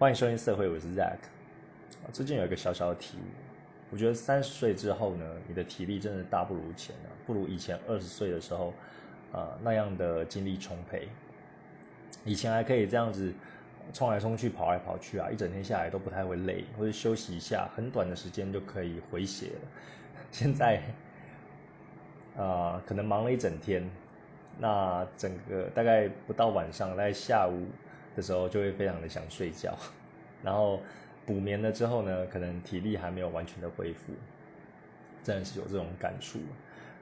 欢迎收听社会，我是 Zack。最近有一个小小的体悟，我觉得三十岁之后呢，你的体力真的大不如前了，不如以前二十岁的时候，啊那样的精力充沛。以前还可以这样子冲来冲去、跑来跑去啊，一整天下来都不太会累，或者休息一下，很短的时间就可以回血了。现在，啊，可能忙了一整天，那整个大概不到晚上，在下午。的时候就会非常的想睡觉，然后补眠了之后呢，可能体力还没有完全的恢复，真的是有这种感触。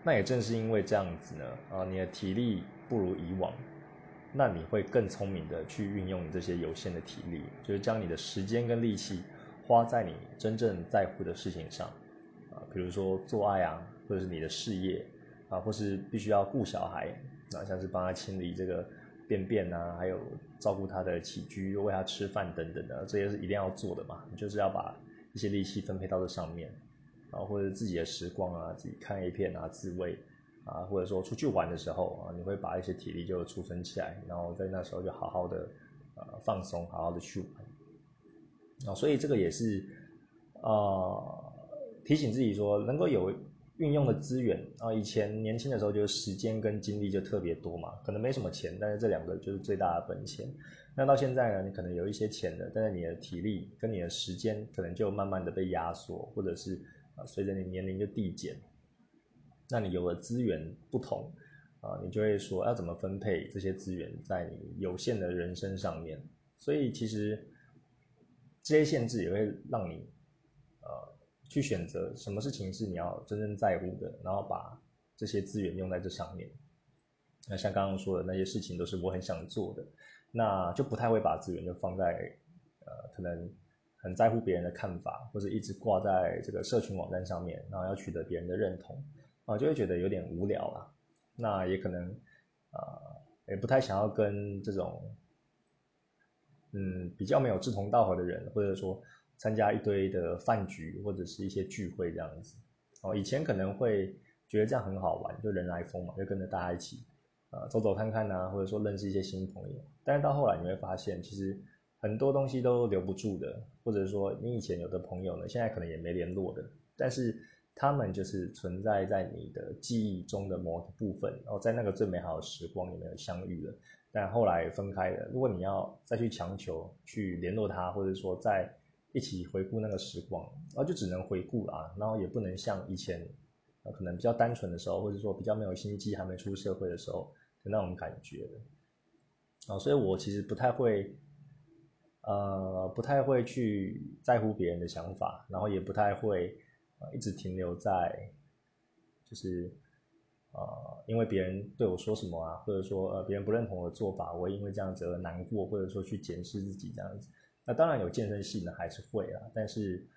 那也正是因为这样子呢，啊，你的体力不如以往，那你会更聪明的去运用你这些有限的体力，就是将你的时间跟力气花在你真正在乎的事情上，啊，比如说做爱啊，或者是你的事业啊，或是必须要顾小孩，啊，像是帮他清理这个。便便啊，还有照顾他的起居，喂他吃饭等等的，这些是一定要做的嘛。你就是要把一些力气分配到这上面，然后或者自己的时光啊，自己看 A 片啊，自慰啊，或者说出去玩的时候啊，你会把一些体力就储存起来，然后在那时候就好好的呃放松，好好的去玩。啊，所以这个也是啊提醒自己说，能够有。运用的资源啊，以前年轻的时候就是时间跟精力就特别多嘛，可能没什么钱，但是这两个就是最大的本钱。那到现在呢，你可能有一些钱的，但是你的体力跟你的时间可能就慢慢的被压缩，或者是啊随着你年龄就递减。那你有了资源不同啊，你就会说要怎么分配这些资源在你有限的人生上面。所以其实这些限制也会让你呃。去选择什么事情是你要真正在乎的，然后把这些资源用在这上面。那像刚刚说的那些事情都是我很想做的，那就不太会把资源就放在呃可能很在乎别人的看法，或者一直挂在这个社群网站上面，然后要取得别人的认同啊，就会觉得有点无聊啊。那也可能啊也不太想要跟这种嗯比较没有志同道合的人，或者说。参加一堆的饭局或者是一些聚会这样子，哦，以前可能会觉得这样很好玩，就人来疯嘛，就跟着大家一起，呃，走走看看呐，或者说认识一些新朋友。但是到后来你会发现，其实很多东西都留不住的，或者说你以前有的朋友呢，现在可能也没联络的，但是他们就是存在在你的记忆中的某个部分，然后在那个最美好的时光里面相遇了，但后来分开了。如果你要再去强求去联络他，或者说在一起回顾那个时光，然后就只能回顾啊，然后也不能像以前，可能比较单纯的时候，或者说比较没有心机、还没出社会的时候的那种感觉啊，所以我其实不太会，呃，不太会去在乎别人的想法，然后也不太会呃一直停留在，就是呃，因为别人对我说什么啊，或者说呃别人不认同我的做法，我因为这样子而难过，或者说去检视自己这样子。那当然有健身系呢，还是会啊，但是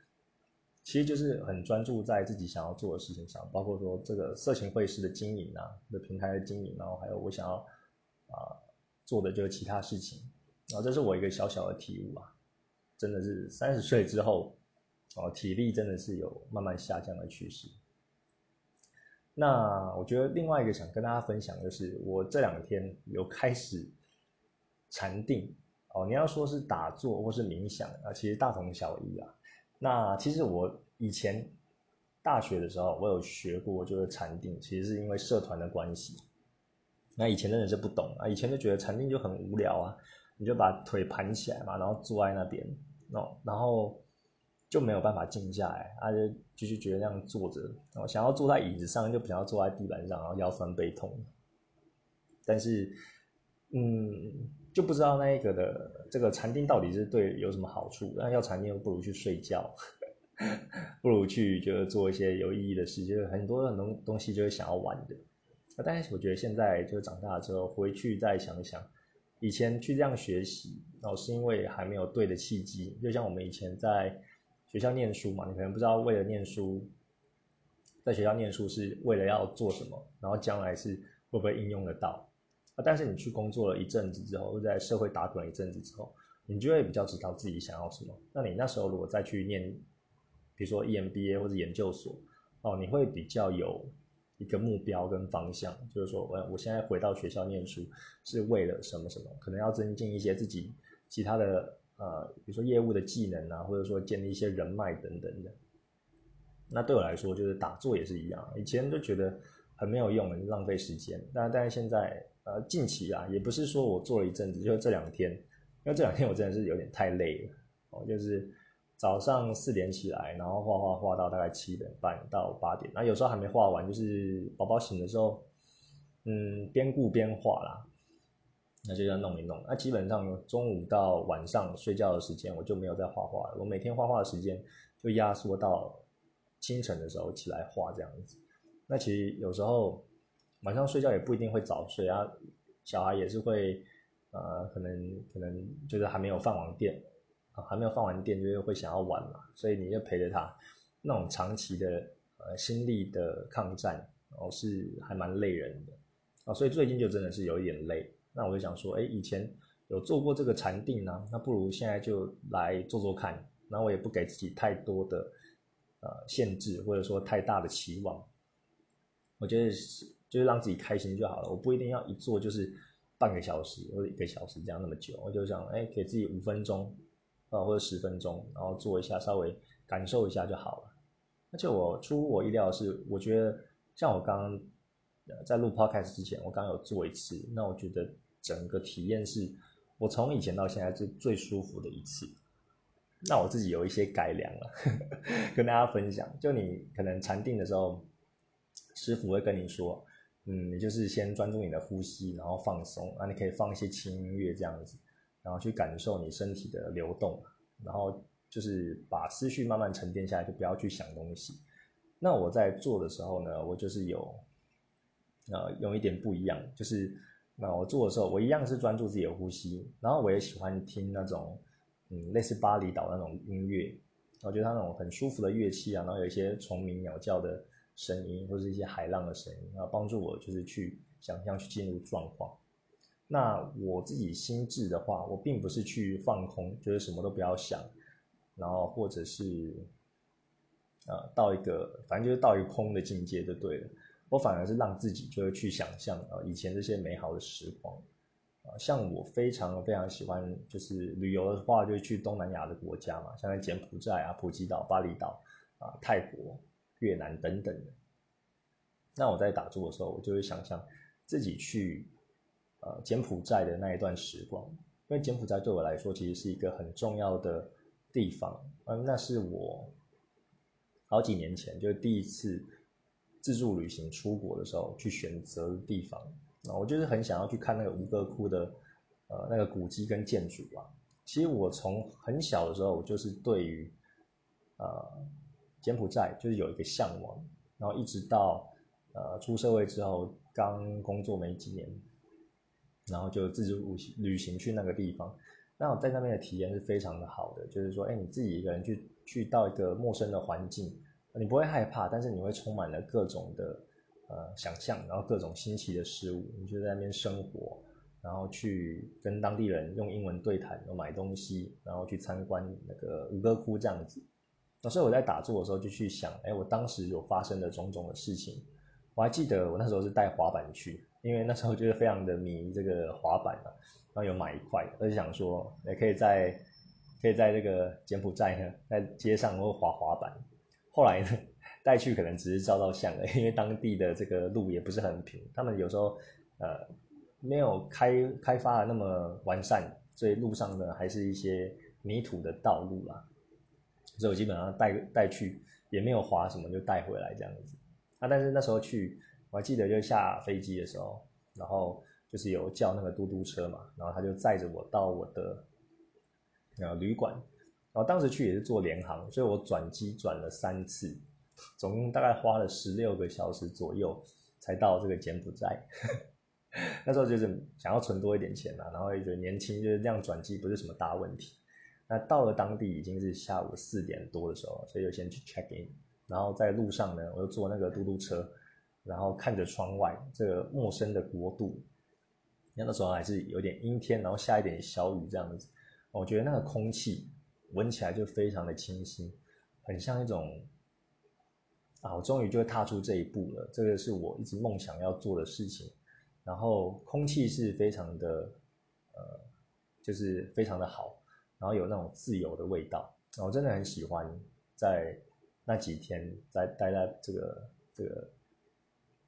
其实就是很专注在自己想要做的事情上，包括说这个色情会师的经营啊，的平台的经营，然后还有我想要啊做的就是其他事情，然后，这是我一个小小的体悟啊，真的是三十岁之后，哦，体力真的是有慢慢下降的趋势。那我觉得另外一个想跟大家分享的是，我这两天有开始禅定。哦，你要说是打坐或是冥想啊，其实大同小异啊。那其实我以前大学的时候，我有学过就是禅定，其实是因为社团的关系。那以前真的是不懂啊，以前就觉得禅定就很无聊啊，你就把腿盘起来嘛，然后坐在那边，哦，然后就没有办法静下来，啊，就继续觉得那样坐着，然后想要坐在椅子上，就不想要坐在地板上，然后腰酸背痛。但是，嗯。就不知道那一个的这个禅定到底是对有什么好处？那要禅定，不如去睡觉，不如去就是做一些有意义的事，就是很多很多东西就是想要玩的。但是我觉得现在就是长大之后回去再想一想，以前去这样学习，然后是因为还没有对的契机。就像我们以前在学校念书嘛，你可能不知道为了念书，在学校念书是为了要做什么，然后将来是会不会应用得到。啊但是你去工作了一阵子之后，又在社会打滚了一阵子之后，你就会比较知道自己想要什么。那你那时候如果再去念，比如说 EMBA 或者研究所，哦，你会比较有一个目标跟方向，就是说我我现在回到学校念书是为了什么什么？可能要增进一些自己其他的呃，比如说业务的技能啊，或者说建立一些人脉等等的。那对我来说，就是打坐也是一样，以前就觉得很没有用，浪费时间。但但是现在，呃，近期啊，也不是说我做了一阵子，就这两天，因为这两天我真的是有点太累了，哦，就是早上四点起来，然后画画画到大概七点半到八点，那有时候还没画完，就是宝宝醒的时候，嗯，边顾边画啦。那就要弄一弄。那基本上中午到晚上睡觉的时间，我就没有在画画了。我每天画画的时间就压缩到清晨的时候起来画这样子。那其实有时候晚上睡觉也不一定会早睡啊，小孩也是会呃，可能可能就是还没有放完电啊，还没有放完电就是会想要玩嘛，所以你就陪着他，那种长期的呃心力的抗战哦是还蛮累人的啊，所以最近就真的是有一点累。那我就想说，哎，以前有做过这个禅定呢，那不如现在就来做做看。那我也不给自己太多的呃限制，或者说太大的期望。我觉得就是让自己开心就好了。我不一定要一做就是半个小时或者一个小时这样那么久。我就想，哎，给自己五分钟啊或者十分钟，然后做一下，稍微感受一下就好了。而且我出乎我意料的是，我觉得像我刚刚。在录 podcast 之前，我刚有做一次，那我觉得整个体验是我从以前到现在最最舒服的一次。那我自己有一些改良了，跟大家分享。就你可能禅定的时候，师傅会跟你说，嗯，你就是先专注你的呼吸，然后放松，啊你可以放一些轻音乐这样子，然后去感受你身体的流动，然后就是把思绪慢慢沉淀下来，就不要去想东西。那我在做的时候呢，我就是有。呃，有一点不一样，就是那我做的时候，我一样是专注自己的呼吸，然后我也喜欢听那种，嗯，类似巴厘岛那种音乐，我觉得它那种很舒服的乐器啊，然后有一些虫鸣鸟叫的声音，或者一些海浪的声音，然后帮助我就是去想象去进入状况。那我自己心智的话，我并不是去放空，就是什么都不要想，然后或者是，呃，到一个反正就是到一个空的境界就对了。我反而是让自己就会去想象啊，以前这些美好的时光啊，像我非常非常喜欢，就是旅游的话，就去东南亚的国家嘛，像柬埔寨啊、普吉岛、巴厘岛啊、泰国、越南等等的。那我在打坐的时候，我就会想象自己去呃柬埔寨的那一段时光，因为柬埔寨对我来说其实是一个很重要的地方，嗯，那是我好几年前就第一次。自助旅行出国的时候去选择的地方啊，我就是很想要去看那个吴哥窟的呃那个古迹跟建筑啊。其实我从很小的时候，我就是对于呃柬埔寨就是有一个向往，然后一直到呃出社会之后，刚工作没几年，然后就自助旅行旅行去那个地方。那我在那边的体验是非常的好的，就是说，哎，你自己一个人去去到一个陌生的环境。你不会害怕，但是你会充满了各种的呃想象，然后各种新奇的事物。你就在那边生活，然后去跟当地人用英文对谈，然后买东西，然后去参观那个吴哥窟这样子。那所以我在打坐的时候就去想，哎，我当时有发生的种种的事情。我还记得我那时候是带滑板去，因为那时候就是非常的迷这个滑板嘛，然后有买一块，而且想说也可以在可以在这个柬埔寨呢，在街上或滑滑板。后来呢，带去可能只是照照相了，因为当地的这个路也不是很平，他们有时候呃没有开开发的那么完善，所以路上呢还是一些泥土的道路啦。所以我基本上带带去也没有滑什么，就带回来这样子。啊，但是那时候去，我还记得就下飞机的时候，然后就是有叫那个嘟嘟车嘛，然后他就载着我到我的呃旅馆。然后当时去也是坐联航，所以我转机转了三次，总共大概花了十六个小时左右才到这个柬埔寨。那时候就是想要存多一点钱啊，然后也觉得年轻，就是这样转机不是什么大问题。那到了当地已经是下午四点多的时候，所以就先去 check in。然后在路上呢，我就坐那个嘟嘟车，然后看着窗外这个陌生的国度，那个时候还是有点阴天，然后下一点小雨这样子。我觉得那个空气。闻起来就非常的清新，很像一种啊，我终于就踏出这一步了。这个是我一直梦想要做的事情。然后空气是非常的呃，就是非常的好。然后有那种自由的味道，我真的很喜欢在那几天在待在这个这个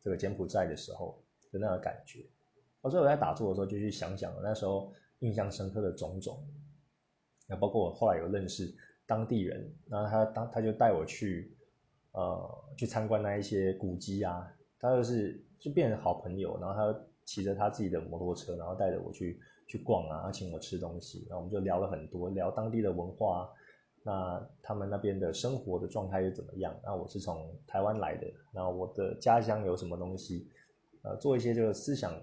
这个柬埔寨的时候的那个感觉。所以我在打坐的时候就去想想那时候印象深刻的种种，那包括我后来有认识当地人，然后他当他就带我去呃去参观那一些古迹啊，他就是就变成好朋友，然后他骑着他自己的摩托车，然后带着我去去逛啊，请我吃东西，然后我们就聊了很多，聊当地的文化，那他们那边的生活的状态又怎么样？那我是从台湾来的，然后我的家乡有什么东西？呃，做一些这个思想。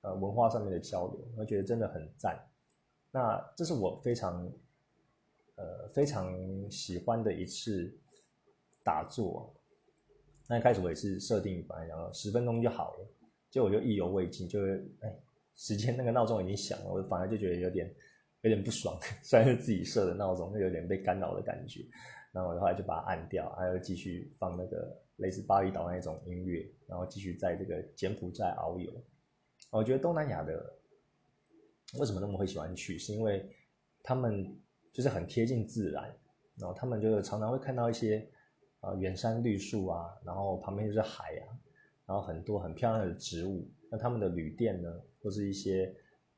呃，文化上面的交流，我觉得真的很赞。那这是我非常呃非常喜欢的一次打坐。那一开始我也是设定本来讲十分钟就好了，结果我就意犹未尽，就是哎，时间那个闹钟已经响了，我反而就觉得有点有点不爽。虽然是自己设的闹钟，就有点被干扰的感觉。然后我后来就把它按掉，还要继续放那个类似巴厘岛那种音乐，然后继续在这个柬埔寨遨游。我觉得东南亚的为什么那么会喜欢去，是因为他们就是很贴近自然，然后他们就是常常会看到一些啊远山绿树啊，然后旁边就是海啊，然后很多很漂亮的植物。那他们的旅店呢，或是一些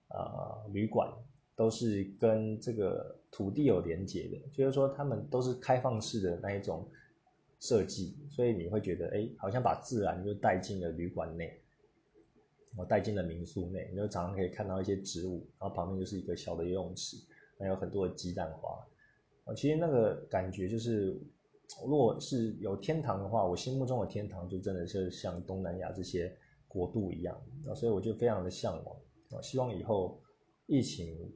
啊旅馆，都是跟这个土地有连接的，就是说他们都是开放式的那一种设计，所以你会觉得哎，好像把自然就带进了旅馆内。我带进了民宿内，你就常常可以看到一些植物，然后旁边就是一个小的游泳池，还有很多的鸡蛋花。啊，其实那个感觉就是，如果是有天堂的话，我心目中的天堂就真的是像东南亚这些国度一样。啊，所以我就非常的向往。啊，希望以后疫情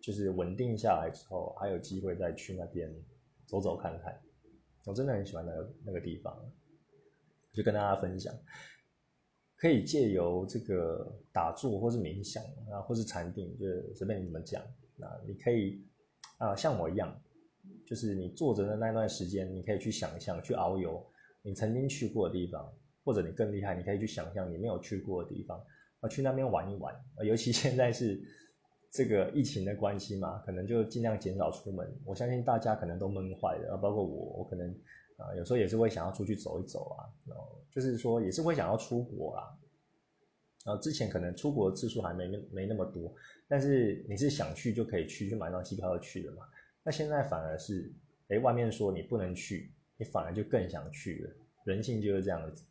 就是稳定下来之后，还有机会再去那边走走看看。我真的很喜欢那个那个地方，就跟大家分享。可以借由这个打坐，或是冥想啊，或是禅定，就是随便你怎么讲。那你可以啊，像我一样，就是你坐着的那段时间，你可以去想象、去遨游你曾经去过的地方，或者你更厉害，你可以去想象你没有去过的地方，啊，去那边玩一玩。尤其现在是这个疫情的关系嘛，可能就尽量减少出门。我相信大家可能都闷坏了，包括我，我可能。啊，有时候也是会想要出去走一走啊，然后就是说也是会想要出国啦。然后之前可能出国次数还没没那么多，但是你是想去就可以去，就买张机票就去了嘛。那现在反而是，哎，外面说你不能去，你反而就更想去了。人性就是这样子。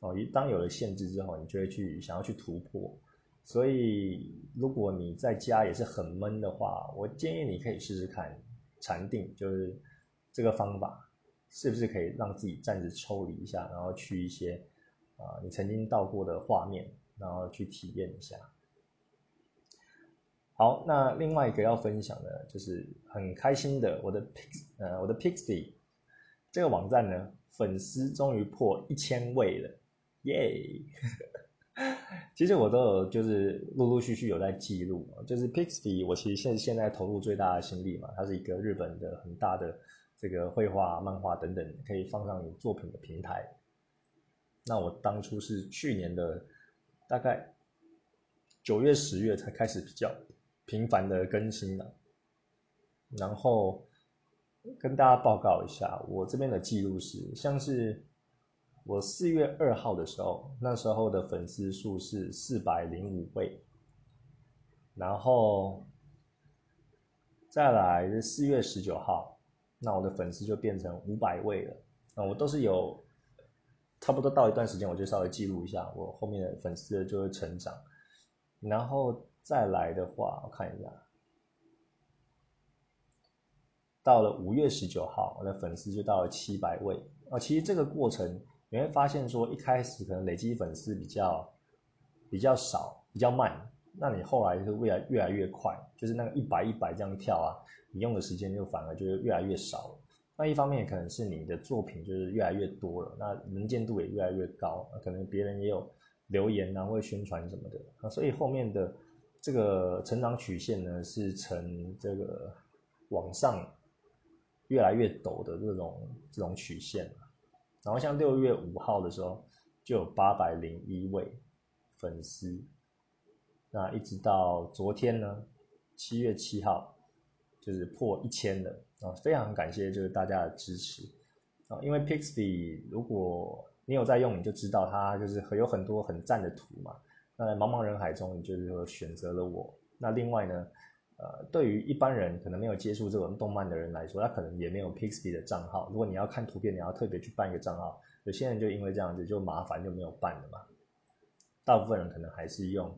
哦，一当有了限制之后，你就会去想要去突破。所以如果你在家也是很闷的话，我建议你可以试试看禅定，就是这个方法。是不是可以让自己暂时抽离一下，然后去一些啊你曾经到过的画面，然后去体验一下。好，那另外一个要分享的，就是很开心的，我的 Pix 呃我的 Pixie 这个网站呢，粉丝终于破一千位了，耶！其实我都有就是陆陆续续有在记录，就是 Pixie 我其实现现在投入最大的心力嘛，它是一个日本的很大的。这个绘画、漫画等等可以放上你作品的平台。那我当初是去年的大概九月、十月才开始比较频繁的更新的。然后跟大家报告一下，我这边的记录是，像是我四月二号的时候，那时候的粉丝数是四百零五位，然后再来是四月十九号。那我的粉丝就变成五百位了，那我都是有差不多到一段时间，我就稍微记录一下我后面的粉丝就会成长，然后再来的话，我看一下，到了五月十九号，我的粉丝就到了七百位啊。其实这个过程你会发现说，一开始可能累积粉丝比较比较少，比较慢，那你后来就未来越来越快，就是那个一百一百这样跳啊。你用的时间就反而就是越来越少了。那一方面可能是你的作品就是越来越多了，那能见度也越来越高，可能别人也有留言啊或者宣传什么的啊，所以后面的这个成长曲线呢是呈这个往上越来越陡的这种这种曲线。然后像六月五号的时候就有八百零一位粉丝，那一直到昨天呢七月七号。就是破一千了啊，非常感谢就是大家的支持啊，因为 Pixby 如果你有在用，你就知道它就是有很多很赞的图嘛。那茫茫人海中，你就是说选择了我。那另外呢，呃，对于一般人可能没有接触这种动漫的人来说，他可能也没有 Pixby 的账号。如果你要看图片，你要特别去办一个账号。有些人就因为这样子就麻烦就没有办了嘛。大部分人可能还是用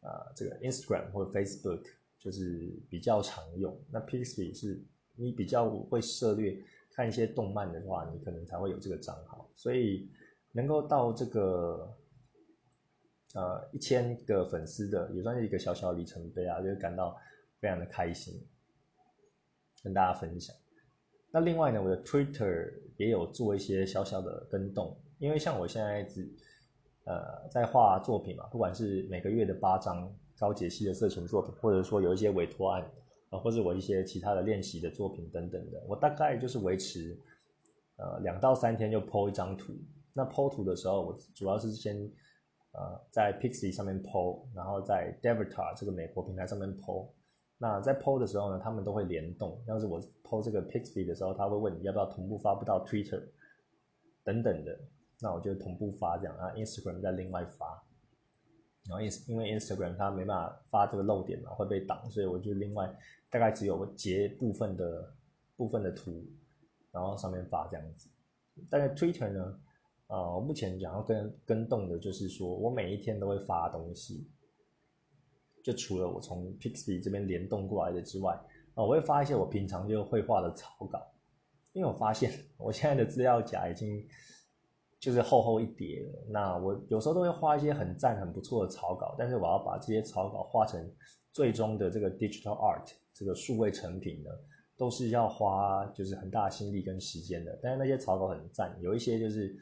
啊这个 Instagram 或者 Facebook。就是比较常用，那 Pixby 是你比较会涉猎看一些动漫的话，你可能才会有这个账号，所以能够到这个呃一千个粉丝的，也算是一个小小里程碑啊，就感到非常的开心，跟大家分享。那另外呢，我的 Twitter 也有做一些小小的跟动，因为像我现在只呃在画作品嘛，不管是每个月的八张。高解析的色情作品，或者说有一些委托案啊，或者我一些其他的练习的作品等等的，我大概就是维持呃两到三天就 PO 一张图。那 PO 图的时候，我主要是先呃在 Pixie 上面 PO，然后在 Devita 这个美国平台上面 PO。那在 PO 的时候呢，他们都会联动。要是我 PO 这个 Pixie 的时候，他会问你要不要同步发布到 Twitter 等等的，那我就同步发这样啊，Instagram 再另外发。然后因因为 Instagram 它没办法发这个漏点嘛，会被挡，所以我就另外大概只有截部分的部分的图，然后上面发这样子。但是 Twitter 呢，呃，目前想要跟跟动的就是说我每一天都会发东西，就除了我从 Pixby 这边联动过来的之外，啊，我会发一些我平常就绘画的草稿，因为我发现 我现在的资料夹已经。就是厚厚一叠了，那我有时候都会画一些很赞、很不错的草稿，但是我要把这些草稿画成最终的这个 digital art 这个数位成品呢，都是要花就是很大心力跟时间的。但是那些草稿很赞，有一些就是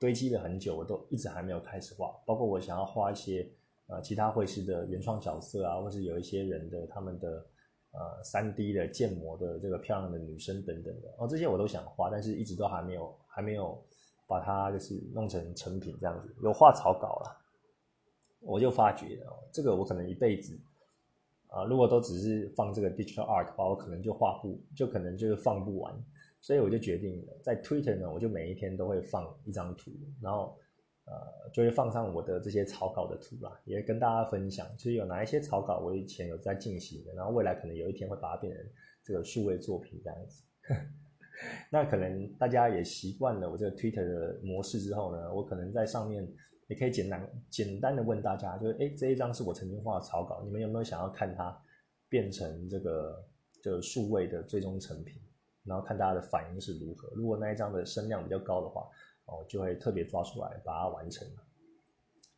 堆积了很久，我都一直还没有开始画。包括我想要画一些呃其他会师的原创角色啊，或是有一些人的他们的呃三 D 的建模的这个漂亮的女生等等的，哦这些我都想画，但是一直都还没有还没有。把它就是弄成成品这样子，有画草稿了，我就发觉哦，这个我可能一辈子啊，如果都只是放这个 digital art 的话，我可能就画不，就可能就是放不完，所以我就决定了在 Twitter 呢，我就每一天都会放一张图，然后呃，就会放上我的这些草稿的图啦，也跟大家分享，其实有哪一些草稿我以前有在进行的，然后未来可能有一天会把它变成这个数位作品这样子。那可能大家也习惯了我这个 Twitter 的模式之后呢，我可能在上面也可以简单简单的问大家，就是哎这一张是我曾经画的草稿，你们有没有想要看它变成这个就数位的最终成品？然后看大家的反应是如何。如果那一张的声量比较高的话，哦就会特别抓出来把它完成。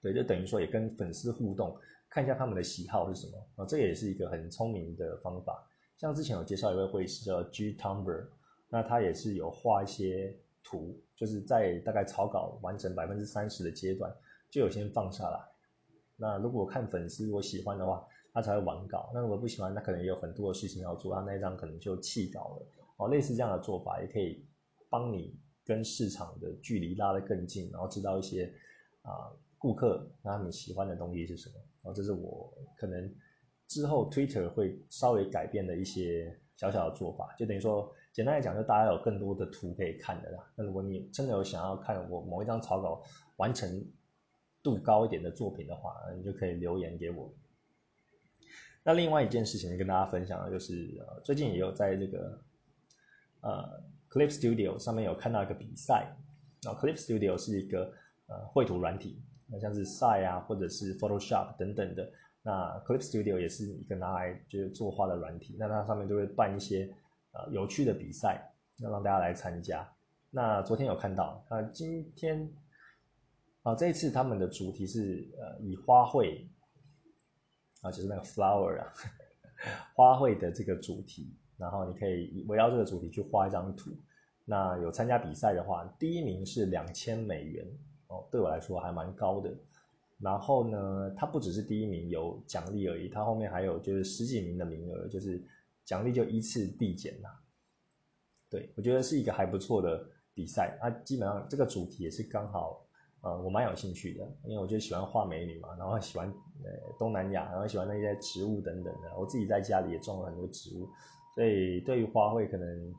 对，就等于说也跟粉丝互动，看一下他们的喜好是什么啊，这也是一个很聪明的方法。像之前有介绍一位会师叫 G Tumber。那他也是有画一些图，就是在大概草稿完成百分之三十的阶段，就有先放下来。那如果看粉丝如果喜欢的话，他才会完稿。那如果不喜欢，那可能也有很多的事情要做，他那一张可能就弃稿了。哦，类似这样的做法也可以帮你跟市场的距离拉得更近，然后知道一些啊顾客他们喜欢的东西是什么。然后这是我可能之后 Twitter 会稍微改变的一些小小的做法，就等于说。简单来讲，就大家有更多的图可以看的啦。那如果你真的有想要看我某一张草稿完成度高一点的作品的话，你就可以留言给我。那另外一件事情跟大家分享的就是，最近也有在这个呃 Clip Studio 上面有看到一个比赛。那 Clip Studio 是一个呃绘图软体，那像是 s i 啊或者是 Photoshop 等等的。那 Clip Studio 也是一个拿来就是作画的软体，那它上面就会办一些。呃，有趣的比赛要让大家来参加。那昨天有看到，那今天啊，这一次他们的主题是呃，以花卉啊，就是那个 flower 啊，花卉的这个主题，然后你可以围绕这个主题去画一张图。那有参加比赛的话，第一名是两千美元哦，对我来说还蛮高的。然后呢，它不只是第一名有奖励而已，它后面还有就是十几名的名额，就是。奖励就依次递减啦，对我觉得是一个还不错的比赛。它基本上这个主题也是刚好，呃，我蛮有兴趣的，因为我就喜欢画美女嘛，然后喜欢呃东南亚，然后喜欢那些植物等等的。我自己在家里也种了很多植物，所以对于花卉可能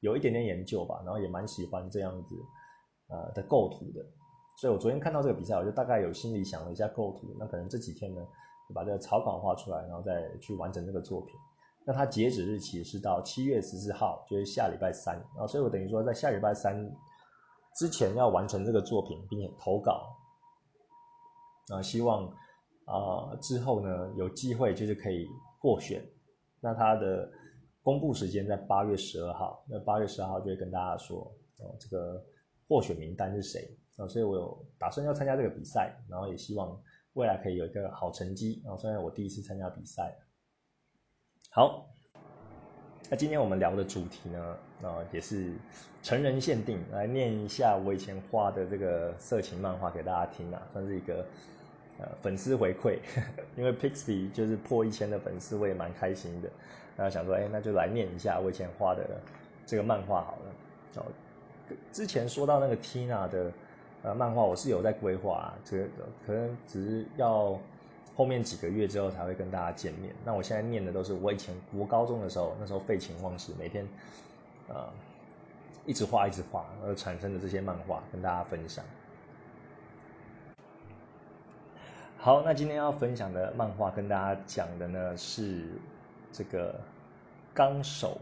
有一点点研究吧，然后也蛮喜欢这样子呃的构图的。所以我昨天看到这个比赛，我就大概有心里想了一下构图，那可能这几天呢，就把这个草稿画出来，然后再去完成这个作品。那它截止日期是到七月十四号，就是下礼拜三啊，所以我等于说在下礼拜三之前要完成这个作品，并且投稿。啊，希望啊之后呢有机会就是可以获选。那它的公布时间在八月十二号，那八月十二号就会跟大家说哦这个获选名单是谁。啊，所以我有打算要参加这个比赛，然后也希望未来可以有一个好成绩。啊，虽然我第一次参加比赛。好，那今天我们聊的主题呢，啊，也是成人限定，来念一下我以前画的这个色情漫画给大家听啊，算是一个呃粉丝回馈，因为 Pixie 就是破一千的粉丝，我也蛮开心的。那想说，哎，那就来念一下我以前画的这个漫画好了。哦，之前说到那个 Tina 的。呃，漫画我是有在规划，这个可能只是要后面几个月之后才会跟大家见面。那我现在念的都是我以前国高中的时候，那时候废寝忘食，每天呃一直画一直画而产生的这些漫画，跟大家分享。好，那今天要分享的漫画跟大家讲的呢是这个。纲手，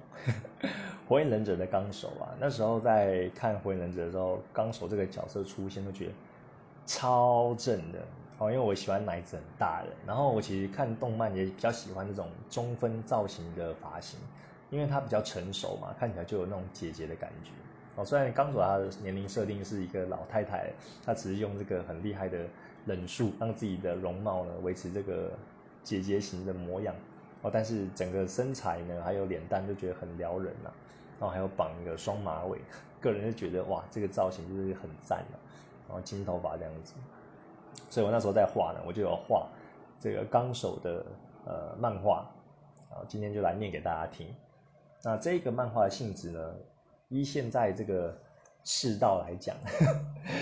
火影忍者的纲手啊，那时候在看火影忍者的时候，纲手这个角色出现，都觉得超正的哦。因为我喜欢奶子很大的，然后我其实看动漫也比较喜欢这种中分造型的发型，因为他比较成熟嘛，看起来就有那种姐姐的感觉哦。虽然纲手他的年龄设定是一个老太太，他只是用这个很厉害的忍术，让自己的容貌呢维持这个姐姐型的模样。哦，但是整个身材呢，还有脸蛋就觉得很撩人呐，然后还有绑一个双马尾，个人就觉得哇，这个造型就是很赞了。然后金头发这样子，所以我那时候在画呢，我就有画这个纲手的呃漫画，啊，今天就来念给大家听。那这个漫画的性质呢，依现在这个世道来讲，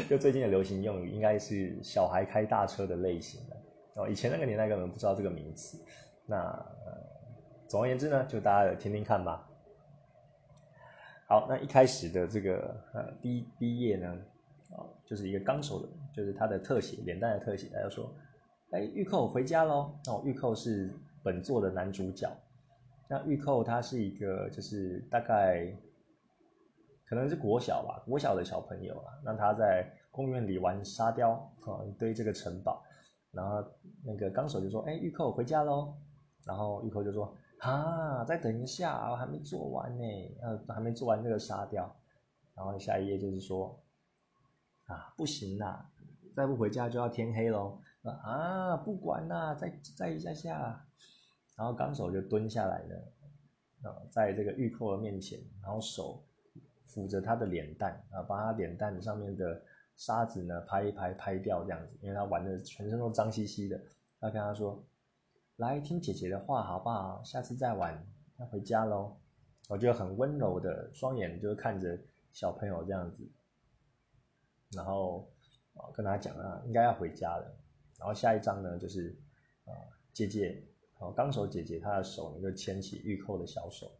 就最近的流行用语，应该是小孩开大车的类型的。哦，以前那个年代根本不知道这个名词。那总而言之呢，就大家有听听看吧。好，那一开始的这个呃第一第一页呢，啊，就是一个纲手的，就是他的特写，脸蛋的特写。他就说：“哎，玉扣回家喽。”哦，玉扣是本作的男主角。那玉扣他是一个，就是大概可能是国小吧，国小的小朋友啊。那他在公园里玩沙雕啊，堆这个城堡。然后那个纲手就说：“哎，玉扣回家喽。”然后玉扣就说：“啊，再等一下，我还没做完呢，呃，还没做完这个沙雕。”然后下一页就是说：“啊，不行啦，再不回家就要天黑喽。”啊，不管啦，再再一下下。然后纲手就蹲下来了，啊，在这个玉扣的面前，然后手抚着他的脸蛋，啊，把他脸蛋上面的沙子呢拍一拍，拍掉这样子，因为他玩的全身都脏兮兮的。他跟他说。来听姐姐的话好不好？下次再玩，要回家喽。我就很温柔的双眼，就是看着小朋友这样子，然后啊跟他讲啊，应该要回家了。然后下一张呢，就是啊姐姐，好纲手姐姐她的手呢就牵起玉扣的小手，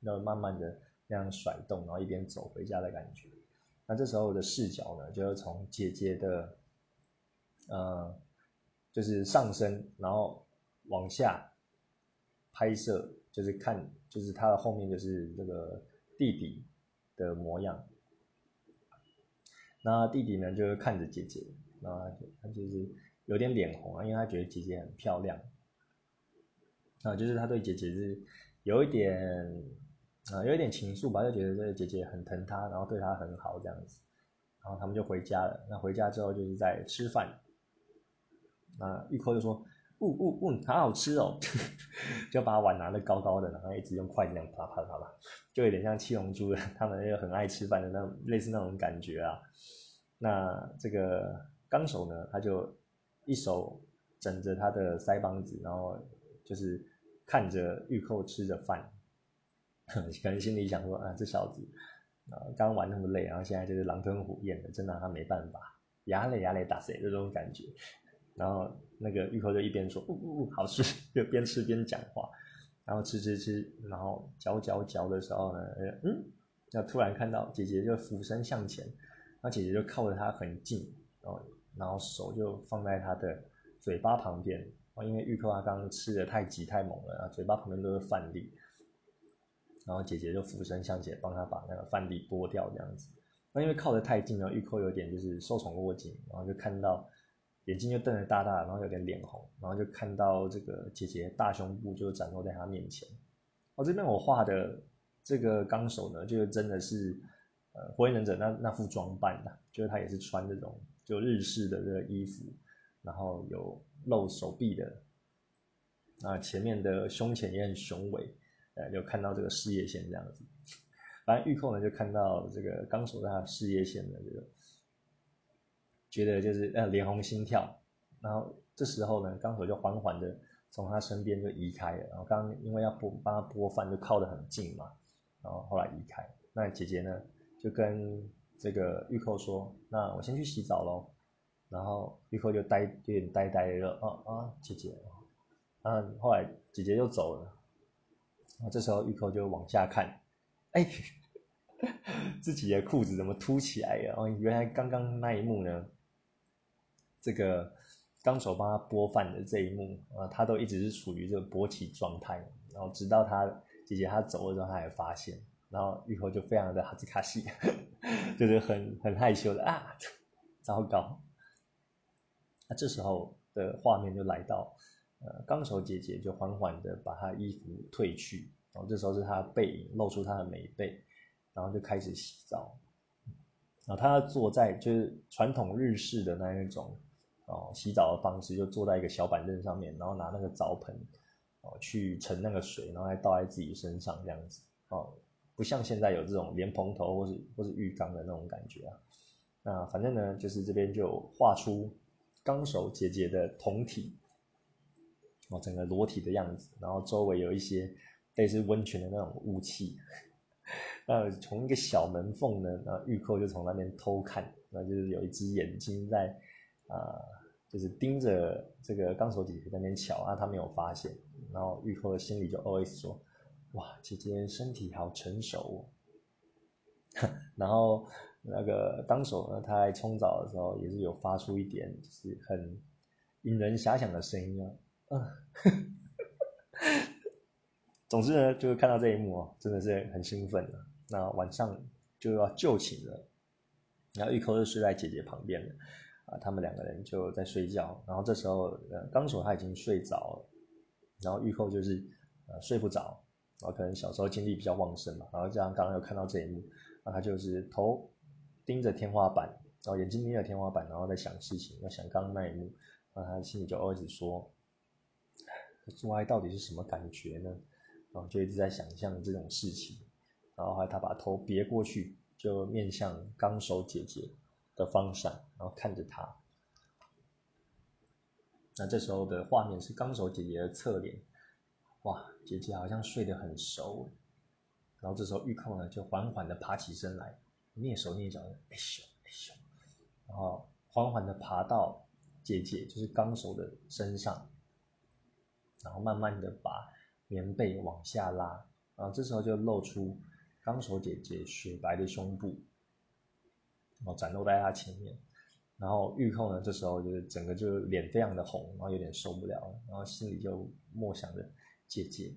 然后慢慢的那样甩动，然后一边走回家的感觉。那这时候的视角呢，就是从姐姐的，呃。就是上身，然后往下拍摄，就是看，就是他的后面就是这个弟弟的模样。那弟弟呢，就是看着姐姐，然后他就是有点脸红啊，因为他觉得姐姐很漂亮。啊，就是他对姐姐是有一点啊，有一点情愫吧，就觉得这个姐姐很疼他，然后对他很好这样子。然后他们就回家了。那回家之后就是在吃饭。那玉扣就说：“呜呜呜，好好吃哦！” 就把碗拿得高高的，然后一直用筷子这样啪啪啪啪，就有点像七龙珠的 他们又很爱吃饭的那类似那种感觉啊。那这个纲手呢，他就一手枕着他的腮帮子，然后就是看着玉扣吃着饭，可能心里想说：“啊，这小子啊，刚玩那么累，然后现在就是狼吞虎咽的，真拿他没办法，牙累牙累打谁这种感觉。”然后那个玉扣就一边说“呜呜呜，好吃”，就边吃边讲话。然后吃吃吃，然后嚼嚼嚼的时候呢，嗯，就突然看到姐姐就俯身向前，那姐姐就靠着他很近，然后然后手就放在他的嘴巴旁边，因为玉扣他刚刚吃的太急太猛了，啊，嘴巴旁边都是饭粒，然后姐姐就俯身向前帮他把那个饭粒剥掉，这样子。那因为靠得太近了，玉扣有点就是受宠若惊，然后就看到。眼睛就瞪得大大，然后有点脸红，然后就看到这个姐姐大胸部就展露在他面前。哦，这边我画的这个纲手呢，就真的是呃火影忍者那那副装扮的，就是他也是穿这种就日式的这个衣服，然后有露手臂的，啊前面的胸前也很雄伟，呃就看到这个事业线这样子。反正玉扣呢就看到这个纲手在他事业线的这个。觉得就是呃脸红心跳，然后这时候呢，刚手就缓缓的从他身边就移开了，然后刚因为要拨帮他拨饭，就靠得很近嘛，然后后来移开。那姐姐呢就跟这个玉扣说：“那我先去洗澡喽。”然后玉扣就呆有点呆呆的，啊啊姐姐，嗯后来姐姐就走了，然后这时候玉扣就往下看，哎，自己的裤子怎么凸起来了？哦，原来刚刚那一幕呢。这个纲手帮他剥饭的这一幕啊，他都一直是处于这个勃起状态，然后直到他姐姐他走了之后，他才发现，然后玉后就非常的哈兹卡西，就是很很害羞的啊，糟糕。那这时候的画面就来到，呃，纲手姐姐就缓缓的把她衣服褪去，然后这时候是她背影露出她的美背，然后就开始洗澡，然后她坐在就是传统日式的那一种。哦，洗澡的方式就坐在一个小板凳上面，然后拿那个澡盆，哦，去盛那个水，然后来倒在自己身上这样子。哦，不像现在有这种莲蓬头或是或是浴缸的那种感觉啊。那反正呢，就是这边就画出钢手姐姐的酮体，哦，整个裸体的样子，然后周围有一些类似温泉的那种雾气。那从一个小门缝呢，然后玉扣就从那边偷看，那就是有一只眼睛在啊。就是盯着这个钢手姐姐在那边瞧啊，他没有发现，然后玉扣的心里就 always 说：“哇，姐姐身体好成熟哦。”然后那个钢手呢，他在冲澡的时候也是有发出一点就是很引人遐想的声音啊，嗯，总之呢，就是看到这一幕哦，真的是很兴奋的。那晚上就要就寝了，然后玉扣就睡在姐姐旁边了。啊，他们两个人就在睡觉，然后这时候，呃，纲手他已经睡着了，然后玉扣就是呃睡不着，然后可能小时候精力比较旺盛嘛，然后这样刚刚又看到这一幕，然后他就是头盯着天花板，然后眼睛盯着天花板，然后在想事情，在想刚刚那一幕，然后他心里就一直说，做爱到底是什么感觉呢？然后就一直在想象这种事情，然后后来他把头别过去，就面向纲手姐姐。的方向，然后看着她。那这时候的画面是纲手姐姐的侧脸，哇，姐姐好像睡得很熟。然后这时候玉扣呢就缓缓的爬起身来，蹑手蹑脚的，哎咻哎咻，然后缓缓的爬到姐姐就是纲手的身上，然后慢慢的把棉被往下拉，然后这时候就露出纲手姐姐雪白的胸部。然后展露在他前面，然后玉扣呢，这时候就是整个就脸非常的红，然后有点受不了，然后心里就默想着姐姐，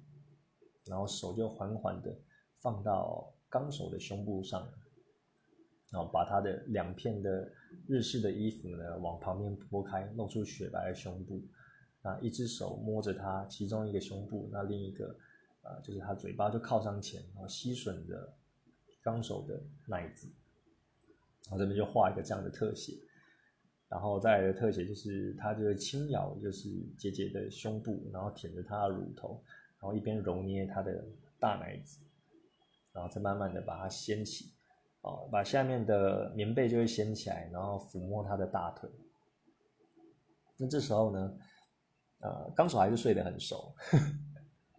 然后手就缓缓的放到纲手的胸部上，然后把他的两片的日式的衣服呢往旁边拨开，露出雪白的胸部，啊，一只手摸着他其中一个胸部，那另一个啊就是他嘴巴就靠上前，然后吸吮着纲手的奶子。然后这边就画一个这样的特写，然后再来的特写就是他就会轻咬，就是姐姐的胸部，然后舔着她的乳头，然后一边揉捏她的大奶子，然后再慢慢的把它掀起，哦，把下面的棉被就会掀起来，然后抚摸她的大腿。那这时候呢，呃，刚手还是睡得很熟，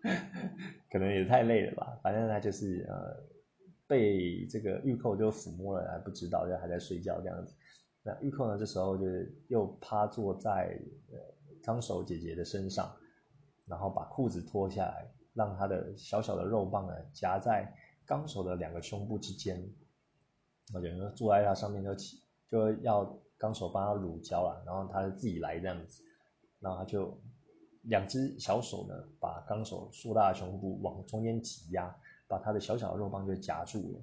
可能也太累了吧，反正他就是呃。被这个玉扣就抚摸了，还不知道，就还在睡觉这样子。那玉扣呢，这时候就又趴坐在呃张手姐姐的身上，然后把裤子脱下来，让他的小小的肉棒呢夹在纲手的两个胸部之间，然后有人坐在他上面就起就要纲手帮他乳胶了，然后他自己来这样子，然后他就两只小手呢把钢手硕大的胸部往中间挤压，把他的小小的肉棒就夹住了。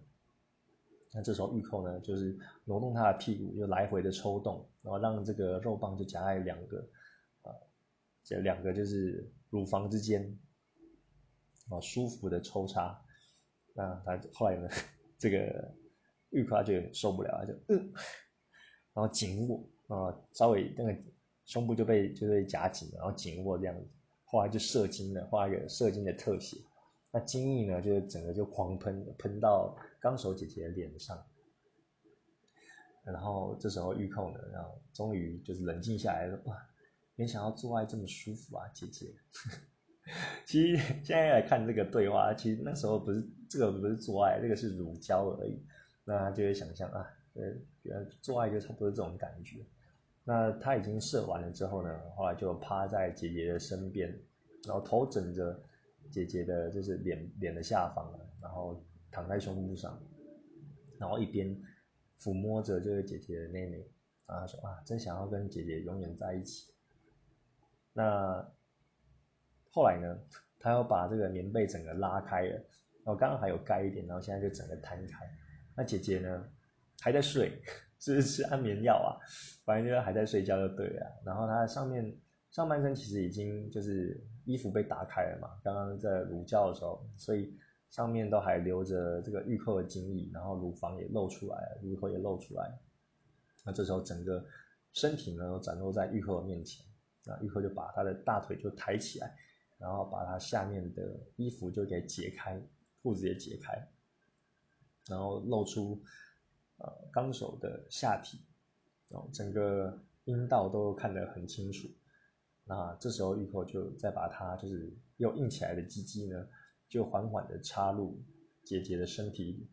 那这时候玉扣呢就是挪动他的屁股，就来回的抽动，然后让这个肉棒就夹在两个啊这两个就是乳房之间。啊，舒服的抽插，那他后来呢，这个玉克就受不了，就嗯，然后紧握啊，稍微那个胸部就被就被夹紧，然后紧握这样子，后来就射精了，画一个射精的特写，那精液呢，就整个就狂喷，喷到钢手姐姐的脸上，然后这时候玉控呢，然后终于就是冷静下来了，哇，没想到做爱这么舒服啊，姐姐。其实现在来看这个对话，其实那时候不是这个不是做爱，这个是乳胶而已。那就会想象啊，呃，做爱就差不多这种感觉。那他已经射完了之后呢，后来就趴在姐姐的身边，然后头枕着姐姐的，就是脸脸的下方然后躺在胸部上，然后一边抚摸着这个姐姐的妹妹，然后说啊，真想要跟姐姐永远在一起。那。后来呢，他要把这个棉被整个拉开了，然后刚刚还有盖一点，然后现在就整个摊开。那姐姐呢，还在睡，是 吃安眠药啊，反正就是还在睡觉就对了。然后他上面上半身其实已经就是衣服被打开了嘛，刚刚在乳胶的时候，所以上面都还留着这个玉扣的精液，然后乳房也露出来了，乳头也露出来。那这时候整个身体呢都展露在玉扣的面前，那玉扣就把他的大腿就抬起来。然后把他下面的衣服就给解开，裤子也解开，然后露出呃纲手的下体，然后整个阴道都看得很清楚。那这时候玉口就再把他就是又硬起来的鸡鸡呢，就缓缓的插入姐姐的身体里。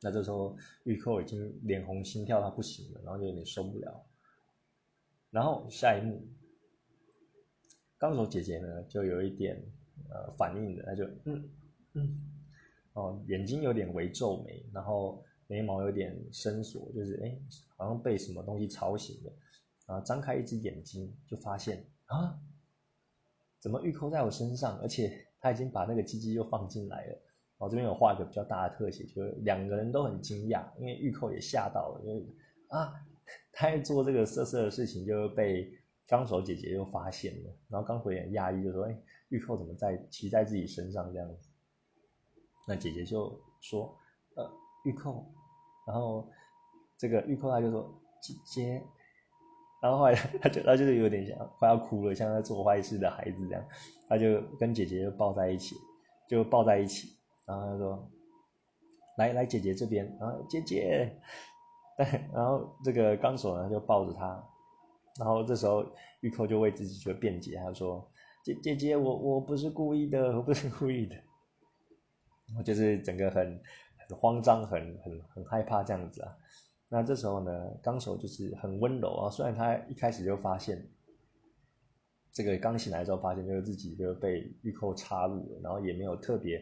那这时候玉扣已经脸红心跳到不行了，然后就有点受不了。然后下一幕。刚手姐姐呢，就有一点呃反应的，她就嗯嗯哦，眼睛有点微皱眉，然后眉毛有点伸缩，就是哎，好像被什么东西吵醒了，然后张开一只眼睛，就发现啊，怎么玉扣在我身上，而且他已经把那个鸡鸡又放进来了。然后这边有画一个比较大的特写，就是两个人都很惊讶，因为玉扣也吓到了，因为啊，他在做这个色色的事情，就被。纲手姐姐又发现了，然后刚回点压抑，就说：“哎，玉扣怎么在骑在自己身上这样子？”那姐姐就说：“呃，玉扣。”然后这个玉扣他就说：“姐姐。”然后后来他就他就是有点像快要哭了，像在做坏事的孩子这样，他就跟姐姐就抱在一起，就抱在一起，然后他说：“来来，姐姐这边。”然后姐姐，然后这个纲手呢就抱着他。然后这时候玉扣就为自己就辩解，他说：“姐姐姐，我我不是故意的，我不是故意的。”我就是整个很很慌张，很很很害怕这样子啊。那这时候呢，纲手就是很温柔啊。虽然他一开始就发现这个刚醒来之后发现就是自己就被玉扣插入了，然后也没有特别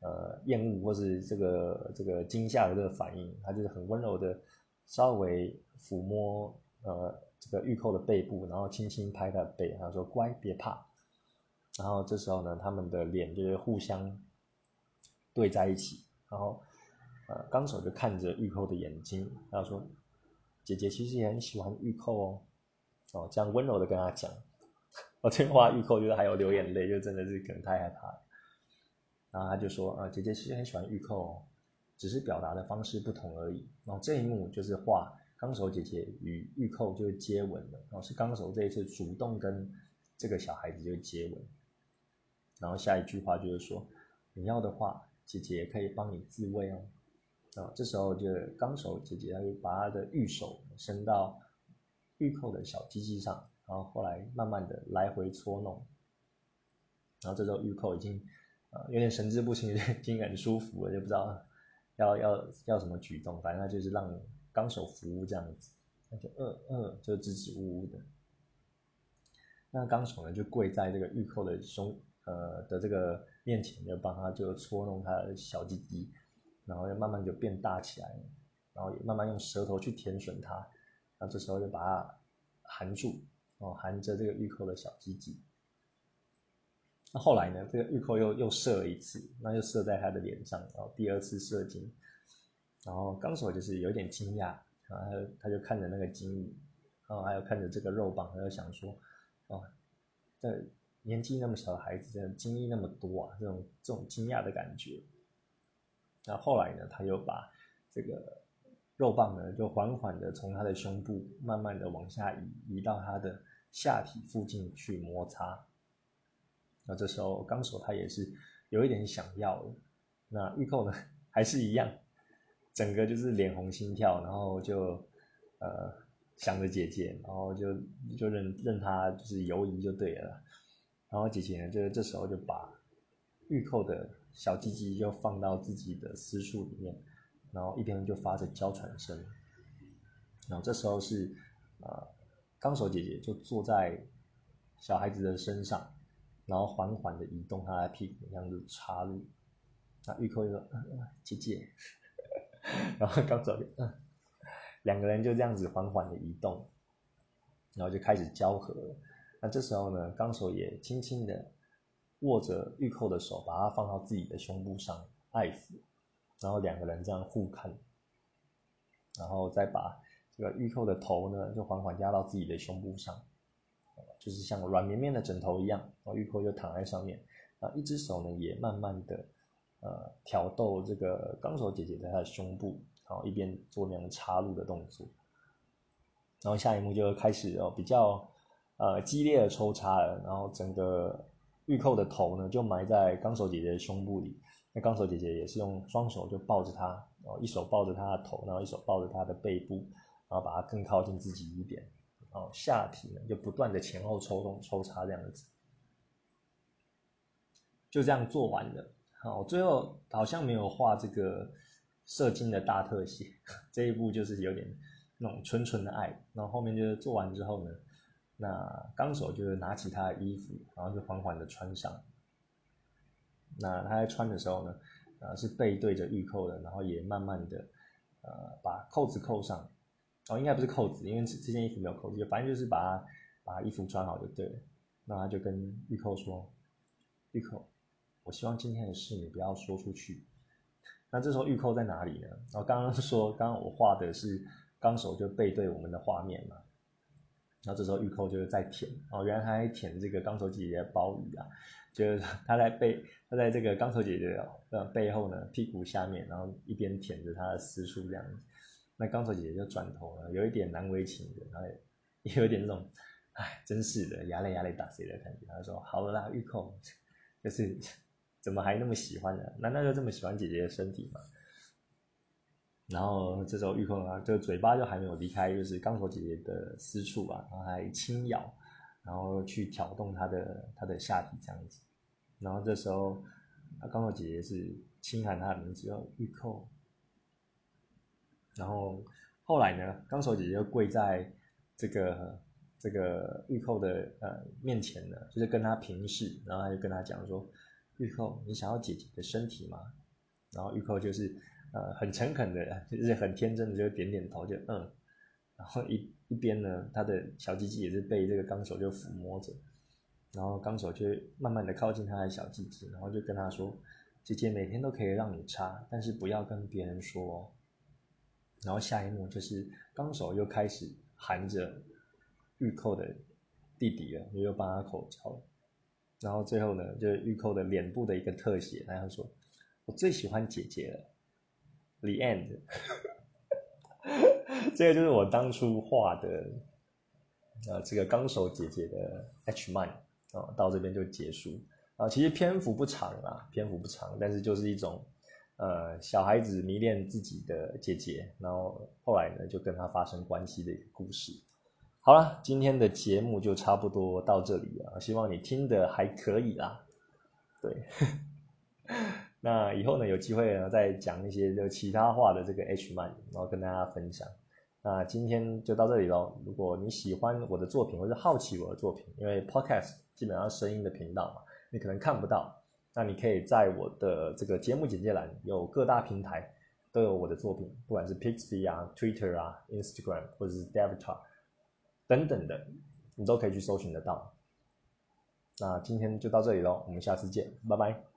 呃厌恶或是这个这个惊吓的这个反应，他就是很温柔的稍微抚摸呃。这个玉扣的背部，然后轻轻拍他的背，他说：“乖，别怕。”然后这时候呢，他们的脸就是互相对在一起，然后呃，纲手就看着玉扣的眼睛，他说：“姐姐其实也很喜欢玉扣哦。”哦，这样温柔的跟他讲。我这话玉扣就是还有流眼泪，就真的是可能太害怕了。然后他就说：“啊，姐姐其实很喜欢玉扣哦，只是表达的方式不同而已。”然后这一幕就是画。纲手姐姐与玉扣就接吻了，然后是纲手这一次主动跟这个小孩子就接吻，然后下一句话就是说，你要的话，姐姐可以帮你自慰哦。啊，这时候就纲手姐姐她就把她的玉手伸到玉扣的小鸡鸡上，然后后来慢慢的来回搓弄，然后这时候玉扣已经啊有点神志不清，已经很舒服了，就不知道要要要什么举动，反正就是让。纲手服务这样子，那就呃呃，就支支吾吾的。那纲手呢，就跪在这个玉扣的胸呃的这个面前，就帮他就搓弄他的小鸡鸡，然后就慢慢就变大起来，然后也慢慢用舌头去舔吮它，那这时候就把它含住，哦，含着这个玉扣的小鸡鸡。那后来呢，这个玉扣又又射了一次，那就射在他的脸上，然后第二次射精，然后纲手就是有点惊讶，然后他就看着那个精液，然后还有看着这个肉棒，他就想说，哦，这年纪那么小的孩子，真的精液那么多啊，这种这种惊讶的感觉。那后来呢，他又把这个肉棒呢，就缓缓的从他的胸部慢慢的往下移，移到他的下体附近去摩擦。那这时候纲手他也是有一点想要的，那玉扣呢 还是一样，整个就是脸红心跳，然后就呃想着姐姐，然后就就任任他就是游移就对了，然后姐姐呢就这时候就把玉扣的小鸡鸡就放到自己的私处里面，然后一边就发着娇喘声，然后这时候是呃纲手姐姐就坐在小孩子的身上。然后缓缓的移动他的屁股，这样子插入。那玉扣就说：“姐姐。”然后刚走，嗯，两个人就这样子缓缓的移动，然后就开始交合。那这时候呢，纲手也轻轻的握着玉扣的手，把它放到自己的胸部上爱抚。然后两个人这样互看，然后再把这个玉扣的头呢，就缓缓压到自己的胸部上。就是像软绵绵的枕头一样，然后玉扣就躺在上面，啊，一只手呢也慢慢的呃挑逗这个纲手姐姐在她的胸部，然后一边做那样插入的动作，然后下一幕就开始哦比较呃激烈的抽插了，然后整个玉扣的头呢就埋在纲手姐姐的胸部里，那纲手姐姐也是用双手就抱着她，然后一手抱着她的头，然后一手抱着她的背部，然后把她更靠近自己一点。然后，下体呢就不断的前后抽动、抽插这样子，就这样做完了。好，最后好像没有画这个射精的大特写，这一步就是有点那种纯纯的爱。然后后面就是做完之后呢，那纲手就是拿起他的衣服，然后就缓缓的穿上。那他在穿的时候呢，呃，是背对着玉扣的，然后也慢慢的呃把扣子扣上。哦，应该不是扣子，因为这这件衣服没有扣子，反正就是把它把衣服穿好就对了。那他就跟玉扣说：“玉扣，我希望今天的事你不要说出去。”那这时候玉扣在哪里呢？然后刚刚说，刚刚我画的是纲手就背对我们的画面嘛。然后这时候玉扣就是在舔，哦，原来他在舔这个纲手姐姐的包鱼啊，就是他在背，他在这个纲手姐姐的背后呢，屁股下面，然后一边舔着他的私处这样子。那钢手姐姐就转头了，有一点难为情的，然后也有点那种，哎，真是的，压力压力打谁的感觉。他说：“好了啦，玉扣，就是怎么还那么喜欢呢？难道就这么喜欢姐姐的身体吗？”然后这时候玉扣啊，就嘴巴就还没有离开，就是刚手姐姐的私处啊，然后还轻咬，然后去挑动她的她的下体这样子。然后这时候，刚手姐姐是轻喊她的名字，叫玉扣。然后后来呢，钢手姐姐就跪在这个这个玉扣的呃面前呢，就是跟他平视，然后她就跟他讲说：“玉扣，你想要姐姐的身体吗？”然后玉扣就是呃很诚恳的，就是很天真的就点点头，就嗯。然后一一边呢，他的小鸡鸡也是被这个纲手就抚摸着，然后纲手就慢慢的靠近他的小鸡鸡，然后就跟他说：“姐姐每天都可以让你插，但是不要跟别人说。”哦然后下一幕就是纲手又开始含着玉扣的弟弟了，又帮他口交。然后最后呢，就是玉扣的脸部的一个特写，然后说：“我最喜欢姐姐了。”The end。这个就是我当初画的，呃，这个纲手姐姐的 H man 啊，到这边就结束。啊，其实篇幅不长啊，篇幅不长，但是就是一种。呃，小孩子迷恋自己的姐姐，然后后来呢，就跟他发生关系的一个故事。好了，今天的节目就差不多到这里了，希望你听的还可以啦。对，那以后呢，有机会呢，再讲一些就其他话的这个 H 漫，然后跟大家分享。那今天就到这里喽。如果你喜欢我的作品，或者好奇我的作品，因为 Podcast 基本上声音的频道嘛。你可能看不到。那你可以在我的这个节目简介栏有各大平台都有我的作品，不管是 Pixie 啊、Twitter 啊、Instagram 或者是 d e v i t a r 等等的，你都可以去搜寻得到。那今天就到这里喽，我们下次见，拜拜。